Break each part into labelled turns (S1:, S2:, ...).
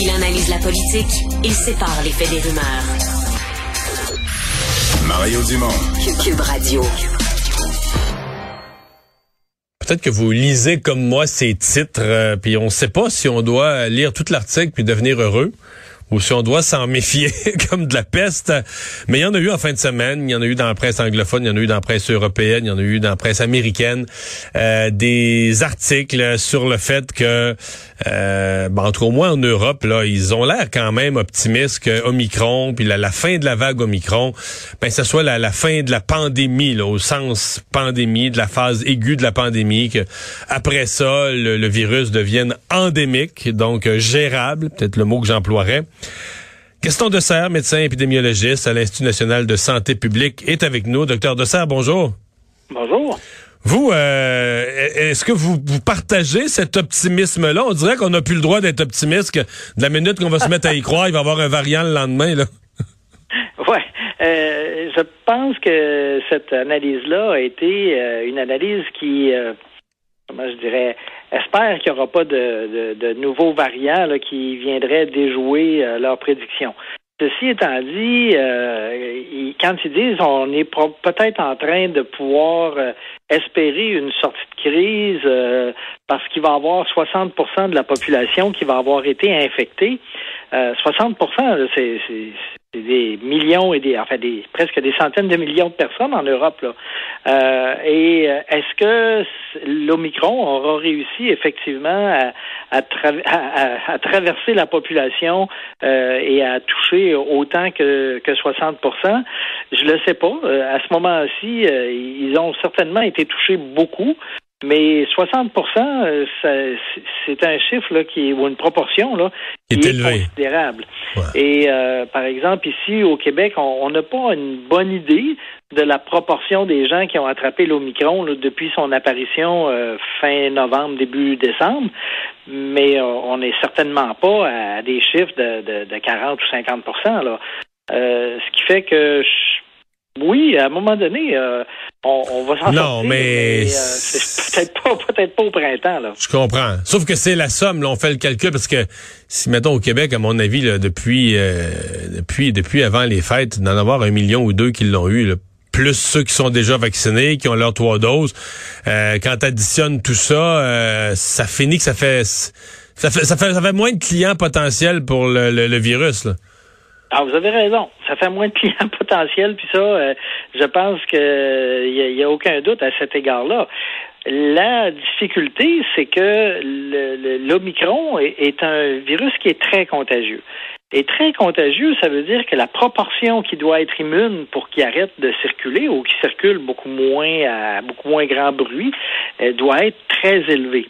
S1: Il analyse la politique, il sépare les faits des rumeurs.
S2: Mario Dumont.
S1: Cube Radio.
S3: Peut-être que vous lisez comme moi ces titres, euh, puis on ne sait pas si on doit lire tout l'article puis devenir heureux ou si on doit s'en méfier comme de la peste. Mais il y en a eu en fin de semaine, il y en a eu dans la presse anglophone, il y en a eu dans la presse européenne, il y en a eu dans la presse américaine, euh, des articles sur le fait que, euh, ben, entre au moins en Europe, là, ils ont l'air quand même optimistes que Omicron, puis la, fin de la vague Omicron, ben, ce soit la, fin de la pandémie, là, au sens pandémie, de la phase aiguë de la pandémie, que après ça, le, le virus devienne endémique, donc euh, gérable, peut-être le mot que j'emploierais. Gaston Dessert, médecin épidémiologiste à l'Institut national de santé publique, est avec nous. Docteur Dessert, bonjour.
S4: Bonjour.
S3: Vous, euh, est-ce que vous, vous, partagez cet optimisme-là? On dirait qu'on n'a plus le droit d'être optimiste, que de la minute qu'on va se mettre à y croire, il va y avoir un variant le lendemain. Là.
S4: Ouais, euh, je pense que cette analyse-là a été euh, une analyse qui, euh, comment je dirais, espère qu'il n'y aura pas de, de, de nouveaux variants là, qui viendraient déjouer euh, leurs prédictions. Ceci étant dit, euh, quand ils disent on est peut-être en train de pouvoir euh, espérer une sortie de crise euh, parce qu'il va y avoir 60% de la population qui va avoir été infectée, 60% c'est des millions et des, enfin des presque des centaines de millions de personnes en Europe là. Euh, et est-ce que l'Omicron aura réussi effectivement à, à, traverser la population euh, et à toucher autant que, que 60% Je le sais pas. à ce moment-ci, ils ont certainement été touchés beaucoup. Mais 60% c'est un chiffre là, qui ou une proportion là, qui est, est considérable. Ouais. Et euh, par exemple, ici au Québec, on n'a pas une bonne idée de la proportion des gens qui ont attrapé l'Omicron depuis son apparition euh, fin novembre, début décembre, mais euh, on n'est certainement pas à des chiffres de, de, de 40 ou 50% là. ce qui fait que je, oui, à un moment donné, euh, on, on, va s'en
S3: Non, mais, mais
S4: euh, c'est peut-être pas, peut-être pas au printemps. Là.
S3: Je comprends. Sauf que c'est la somme. Là, on fait le calcul parce que si mettons au Québec, à mon avis, là, depuis, euh, depuis, depuis avant les fêtes, d'en avoir un million ou deux qui l'ont eu. Là, plus ceux qui sont déjà vaccinés, qui ont leurs trois doses. Euh, quand tu additionnes tout ça, ça finit que ça fait, ça fait, ça fait, ça fait moins de clients potentiels pour le, le, le virus. Là.
S4: Ah, vous avez raison. Ça fait moins de clients potentiels, puis ça, euh, je pense que il n'y a, a, aucun doute à cet égard-là. La difficulté, c'est que l'Omicron est, est un virus qui est très contagieux. Et très contagieux, ça veut dire que la proportion qui doit être immune pour qu'il arrête de circuler ou qui circule beaucoup moins à beaucoup moins grand bruit doit être très élevée.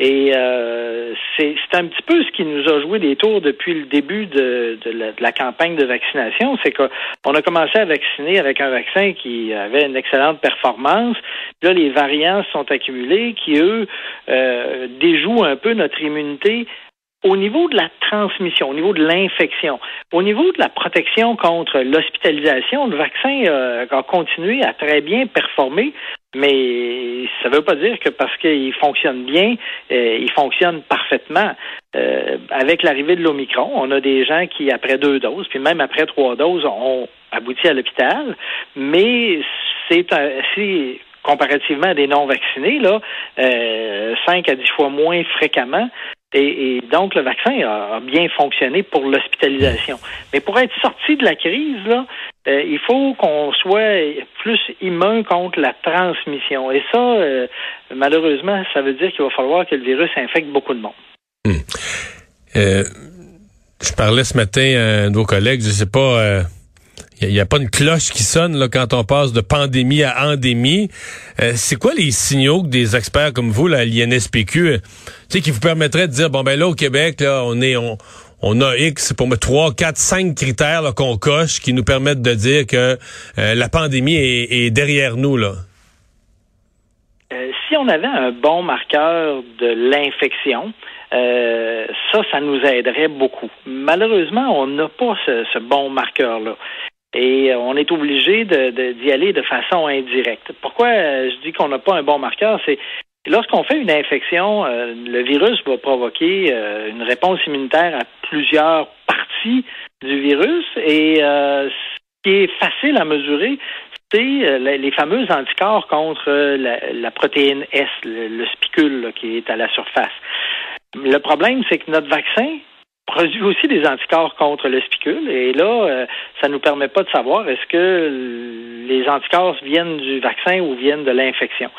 S4: Et euh, c'est un petit peu ce qui nous a joué des tours depuis le début de, de, la, de la, campagne de vaccination, c'est qu'on a commencé à vacciner avec un vaccin qui avait une excellente performance. Là, les variants sont accumulés qui, eux, euh, déjouent un peu notre immunité au niveau de la transmission, au niveau de l'infection, au niveau de la protection contre l'hospitalisation, le vaccin euh, a continué à très bien performer, mais ça ne veut pas dire que parce qu'il fonctionne bien, euh, il fonctionne parfaitement. Euh, avec l'arrivée de l'Omicron, on a des gens qui, après deux doses, puis même après trois doses, ont abouti à l'hôpital, mais c'est comparativement à des non-vaccinés, là, euh, 5 à 10 fois moins fréquemment. Et, donc, le vaccin a, bien fonctionné pour l'hospitalisation. Mais pour être sorti de la crise, là, euh, il faut qu'on soit plus immun contre la transmission. Et ça, euh, malheureusement, ça veut dire qu'il va falloir que le virus infecte beaucoup de monde.
S3: Hum. Euh, je parlais ce matin à un de vos collègues, je sais pas il n'y a, pas une cloche qui sonne là, quand on passe de pandémie à endémie. Euh, c'est quoi les signaux que des experts comme vous, là, l'INSPQ, euh, qui vous permettraient de dire, bon, ben là, au Québec, là, on est... On, on a X pour mettre 3, 4, 5 critères qu'on coche qui nous permettent de dire que euh, la pandémie est, est, derrière nous. là?
S4: Euh, si on avait un bon marqueur de l'infection, euh, ça, ça nous aiderait beaucoup. Malheureusement, on n'a pas ce, ce bon marqueur-là. Et on est obligé d'y de, de, aller de façon indirecte. Pourquoi je dis qu'on n'a pas un bon marqueur? C'est Lorsqu'on fait une infection, le virus va provoquer une réponse immunitaire à plusieurs parties du virus et ce qui est facile à mesurer, c'est les fameux anticorps contre la, protéine S, le, spicule qui est à la surface. Le problème, c'est que notre vaccin produit aussi des anticorps contre le spicule. Et là, euh, ça nous permet pas de savoir est-ce que les anticorps viennent du vaccin ou viennent de l'infection.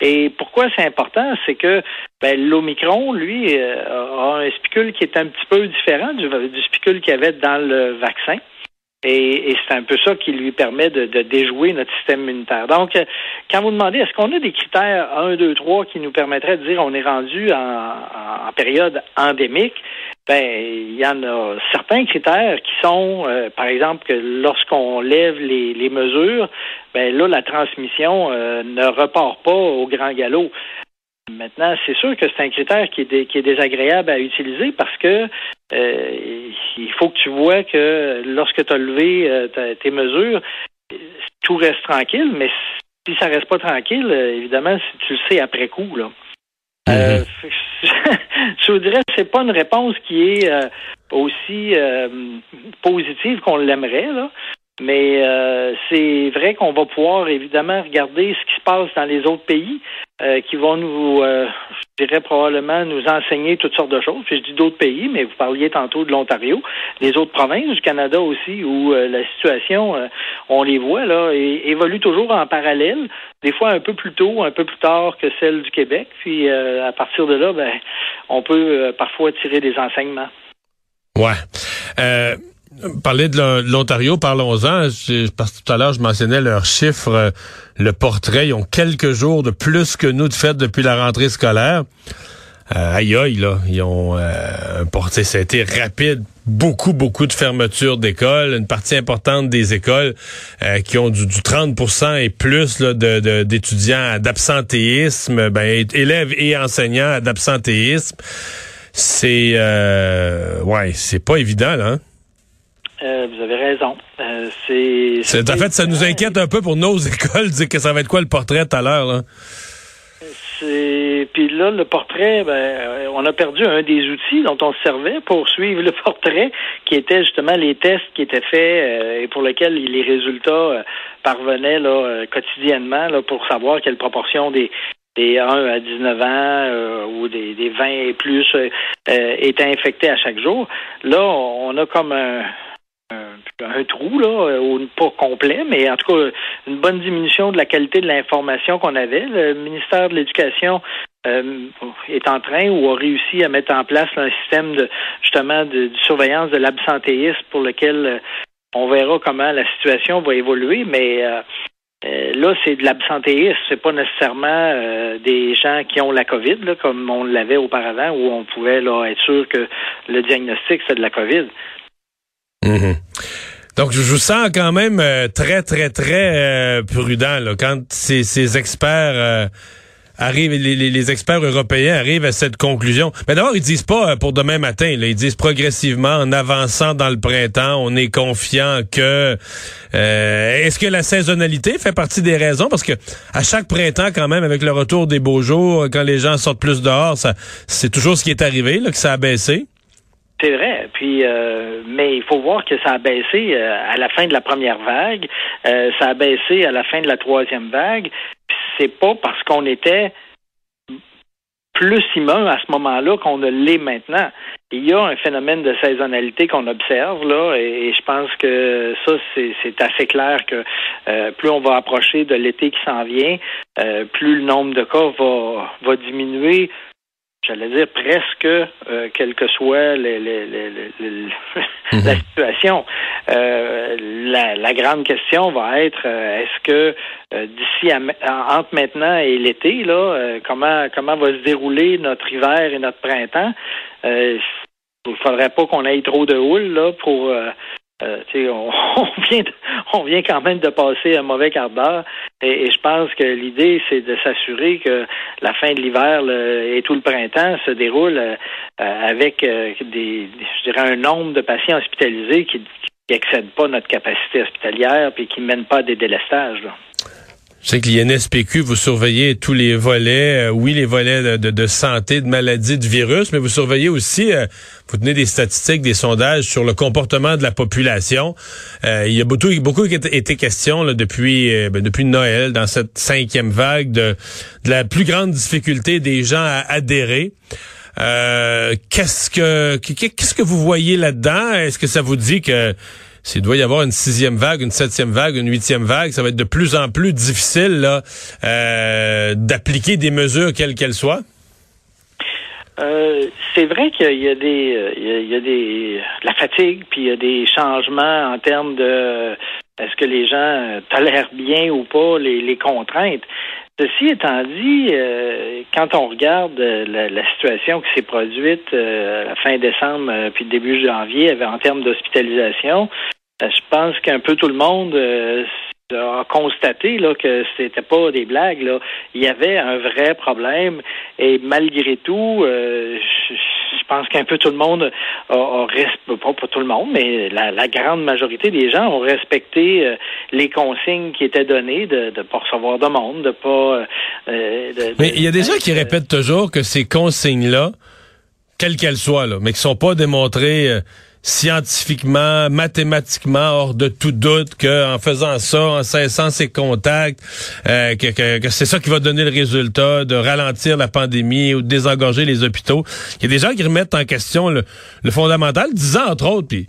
S4: Et pourquoi c'est important, c'est que ben, l'Omicron, lui, euh, a un spicule qui est un petit peu différent du, du spicule qu'il y avait dans le vaccin. Et, c'est un peu ça qui lui permet de, déjouer notre système immunitaire. Donc, euh, quand vous demandez, est-ce qu'on a des critères 1, 2, 3 qui nous permettraient de dire on est rendu en, période endémique, ben, il y en a certains critères qui sont, euh, par exemple, que lorsqu'on lève les, mesures, ben là, la transmission euh, ne repart pas au grand galop. Maintenant, c'est sûr que c'est un critère qui est, qui est désagréable à utiliser parce que euh, il faut que tu vois que lorsque tu as levé tes mesures, tout reste tranquille, mais si ça reste pas tranquille, évidemment, tu le sais après coup, là. Mm-hmm. je vous dirais que c'est pas une réponse qui est aussi positive qu'on l'aimerait, là. Mais euh, c'est vrai qu'on va pouvoir évidemment regarder ce qui se passe dans les autres pays euh, qui vont nous, euh, je dirais probablement nous enseigner toutes sortes de choses. Puis je dis d'autres pays, mais vous parliez tantôt de l'Ontario, les autres provinces du Canada aussi, où la situation, on les voit là, évolue toujours en parallèle, des fois un peu plus tôt, un peu plus tard que celle du Québec. Puis à partir de là, ben, on peut parfois tirer des enseignements.
S3: Ouais. Parler de l'Ontario, parlons-en. Parce que tout à l'heure, je mentionnais leurs chiffres. Euh, le portrait, ils ont quelques jours de plus que nous de fait depuis la rentrée scolaire. Euh, aïe aïe, là. Ils ont euh, un portrait, ça a été rapide. Beaucoup, beaucoup de fermetures d'écoles. Une partie importante des écoles euh, qui ont du, du 30% et plus d'étudiants d'absentéisme, ben, élèves et enseignants d'absentéisme. C'est ouais, c'est pas évident. Hein?
S4: Euh, vous avez raison. Euh, c'est,
S3: en fait, ça nous inquiète un peu pour nos écoles, dire que ça va être quoi le portrait tout à l'heure. Là?
S4: C'est... Puis là, le portrait, ben, euh, on a perdu un des outils dont on se servait pour suivre le portrait, qui était justement les tests qui étaient faits et pour lesquels les résultats parvenaient là, quotidiennement là, pour savoir quelle proportion des, des 1 à 19 ans ou des, des 20 et plus étaient infectés à chaque jour. Là, on a comme un, un, trou, là, euh, pas complet, mais en tout cas, une bonne diminution de la qualité de l'information qu'on avait. Le ministère de l'Éducation euh, est en train ou a réussi à mettre en place un système de justement de, surveillance de l'absentéisme pour lequel euh, on verra comment la situation va évoluer, mais là, c'est de l'absentéisme, c'est pas nécessairement des gens qui ont la COVID, là, comme on l'avait auparavant, où on pouvait là, être sûr que le diagnostic, c'est de la COVID.
S3: Mhm. Donc, je vous sens quand même euh, très, très, très euh, prudent là, quand ces, experts euh, arrivent, les, experts européens arrivent à cette conclusion. Mais d'abord, ils disent pas pour demain matin. Là, ils disent progressivement, en avançant dans le printemps, on est confiant que. Est-ce que la saisonnalité fait partie des raisons? Parce que à chaque printemps, quand même, avec le retour des beaux jours, quand les gens sortent plus dehors, c'est toujours ce qui est arrivé, là, que ça a baissé.
S4: C'est vrai. Puis, euh, mais il faut voir que ça a baissé euh, à la fin de la première vague, euh, ça a baissé à la fin de la troisième vague. C'est pas parce qu'on était plus immun à ce moment-là qu'on ne l'est maintenant. Il y a un phénomène de saisonnalité qu'on observe là, et, je pense que ça c'est assez clair que plus on va approcher de l'été qui s'en vient, plus le nombre de cas va diminuer j'allais dire presque, euh, quelle que soit les, mhm. la situation. Euh, la, grande question va être euh, est-ce que d'ici entre maintenant et l'été, là, comment comment va se dérouler notre hiver et notre printemps? il faudrait pas qu'on ait trop de houle là pour euh, on, vient on vient quand même de passer un mauvais quart d'heure et, je pense que l'idée c'est de s'assurer que la fin de l'hiver et tout le printemps se déroule euh, avec euh, des, je dirais un nombre de patients hospitalisés qui, excède pas notre capacité hospitalière puis qui mène pas à des délestages.
S3: Je sais que l'INSPQ, vous surveillez tous les volets, euh, oui, les volets de, de, santé, de maladie, de virus, mais vous surveillez aussi, euh, vous tenez des statistiques, des sondages sur le comportement de la population. Euh, il y a beaucoup, beaucoup été question là, depuis, ben, depuis Noël, dans cette cinquième vague, de, de la plus grande difficulté des gens à adhérer. qu'est-ce que qu'est-ce que vous voyez là-dedans? Est-ce que ça vous dit que s'il doit y avoir une sixième vague, une septième vague, une huitième vague, ça va être de plus en plus difficile euh, d'appliquer des mesures quelles qu'elles soient?
S4: Euh, c'est vrai qu'il y a des, euh, il y a, des, la fatigue, puis il y a des changements en termes de est-ce que les gens tolèrent bien ou pas les, contraintes. Ceci étant dit, quand on regarde la, situation qui s'est produite à la fin décembre puis début janvier en termes d'hospitalisation, euh, je pense qu'un peu tout le monde euh, a constaté là, que c'était pas des blagues. Là. Il y avait un vrai problème et malgré tout, euh, pense qu'un peu tout le monde a, a pas, pas tout le monde, mais la, grande majorité des gens ont respecté les consignes qui étaient données de ne pas recevoir de monde, de pas.
S3: mais il y a des gens qui répètent toujours que ces consignes-là, quelles qu'elles soient, là, mais qui sont pas démontrées scientifiquement, mathématiquement, hors de tout doute qu'en faisant ça, en cessant ses contacts, euh, que, que, c'est ça qui va donner le résultat de ralentir la pandémie ou de désengorger les hôpitaux. Il y a des gens qui remettent en question le, fondamental, disant entre autres, puis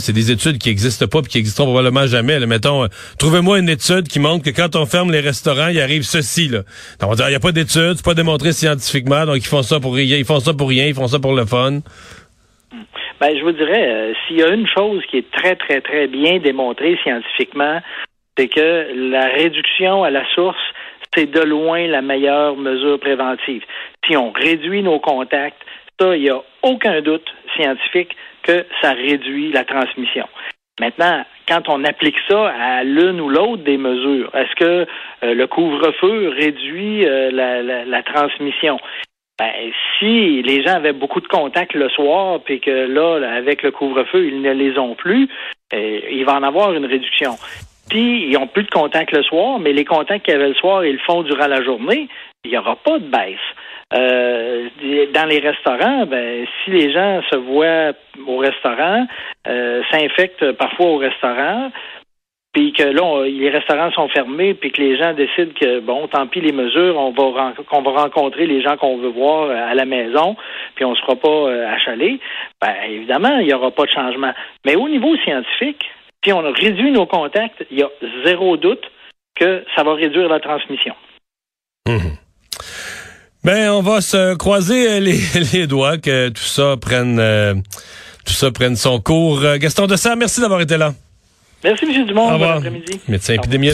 S3: c'est des études qui n'existent pas et qui existeront probablement jamais. Là. Mettons, euh, trouvez-moi une étude qui montre que quand on ferme les restaurants, il arrive ceci. Là. Donc, on il n'y a pas d'études, c'est pas démontré scientifiquement, donc ils font ça pour rien, ils font ça pour rien, ils font ça pour le fun.
S4: Ben, je vous dirais, euh, s'il y a une chose qui est très, très, très bien démontrée scientifiquement, c'est que la réduction à la source, c'est de loin la meilleure mesure préventive. Si on réduit nos contacts, ça, il n'y a aucun doute scientifique que ça réduit la transmission. Maintenant, quand on applique ça à l'une ou l'autre des mesures, est-ce que euh, le couvre-feu réduit euh, la, transmission? Ben, si les gens avaient beaucoup de contacts le soir, puis que là, avec le couvre-feu, ils ne les ont plus, euh, il va en avoir une réduction. Puis, ils ont plus de contacts le soir, mais les contacts qu'ils avaient le soir, ils le font durant la journée, il n'y aura pas de baisse. Euh, dans les restaurants, ben, si les gens se voient au restaurant, euh, s'infectent parfois au restaurant, puis que là, les restaurants sont fermés, puis que les gens décident que, bon, tant pis les mesures, on va, qu'on va rencontrer les gens qu'on veut voir à la maison, puis on ne sera pas euh, achalé, ben, évidemment, il n'y aura pas de changement. Mais au niveau scientifique, si on réduit nos contacts, il y a zéro doute que ça va réduire la transmission.
S3: Mmh. Ben, on va se croiser les, doigts que tout ça prenne, euh, tout ça prenne son cours. Gaston Dessert, merci d'avoir été là.
S4: Merci, M. Dumont. Bon après-midi.
S3: Médecin épidémiologiste.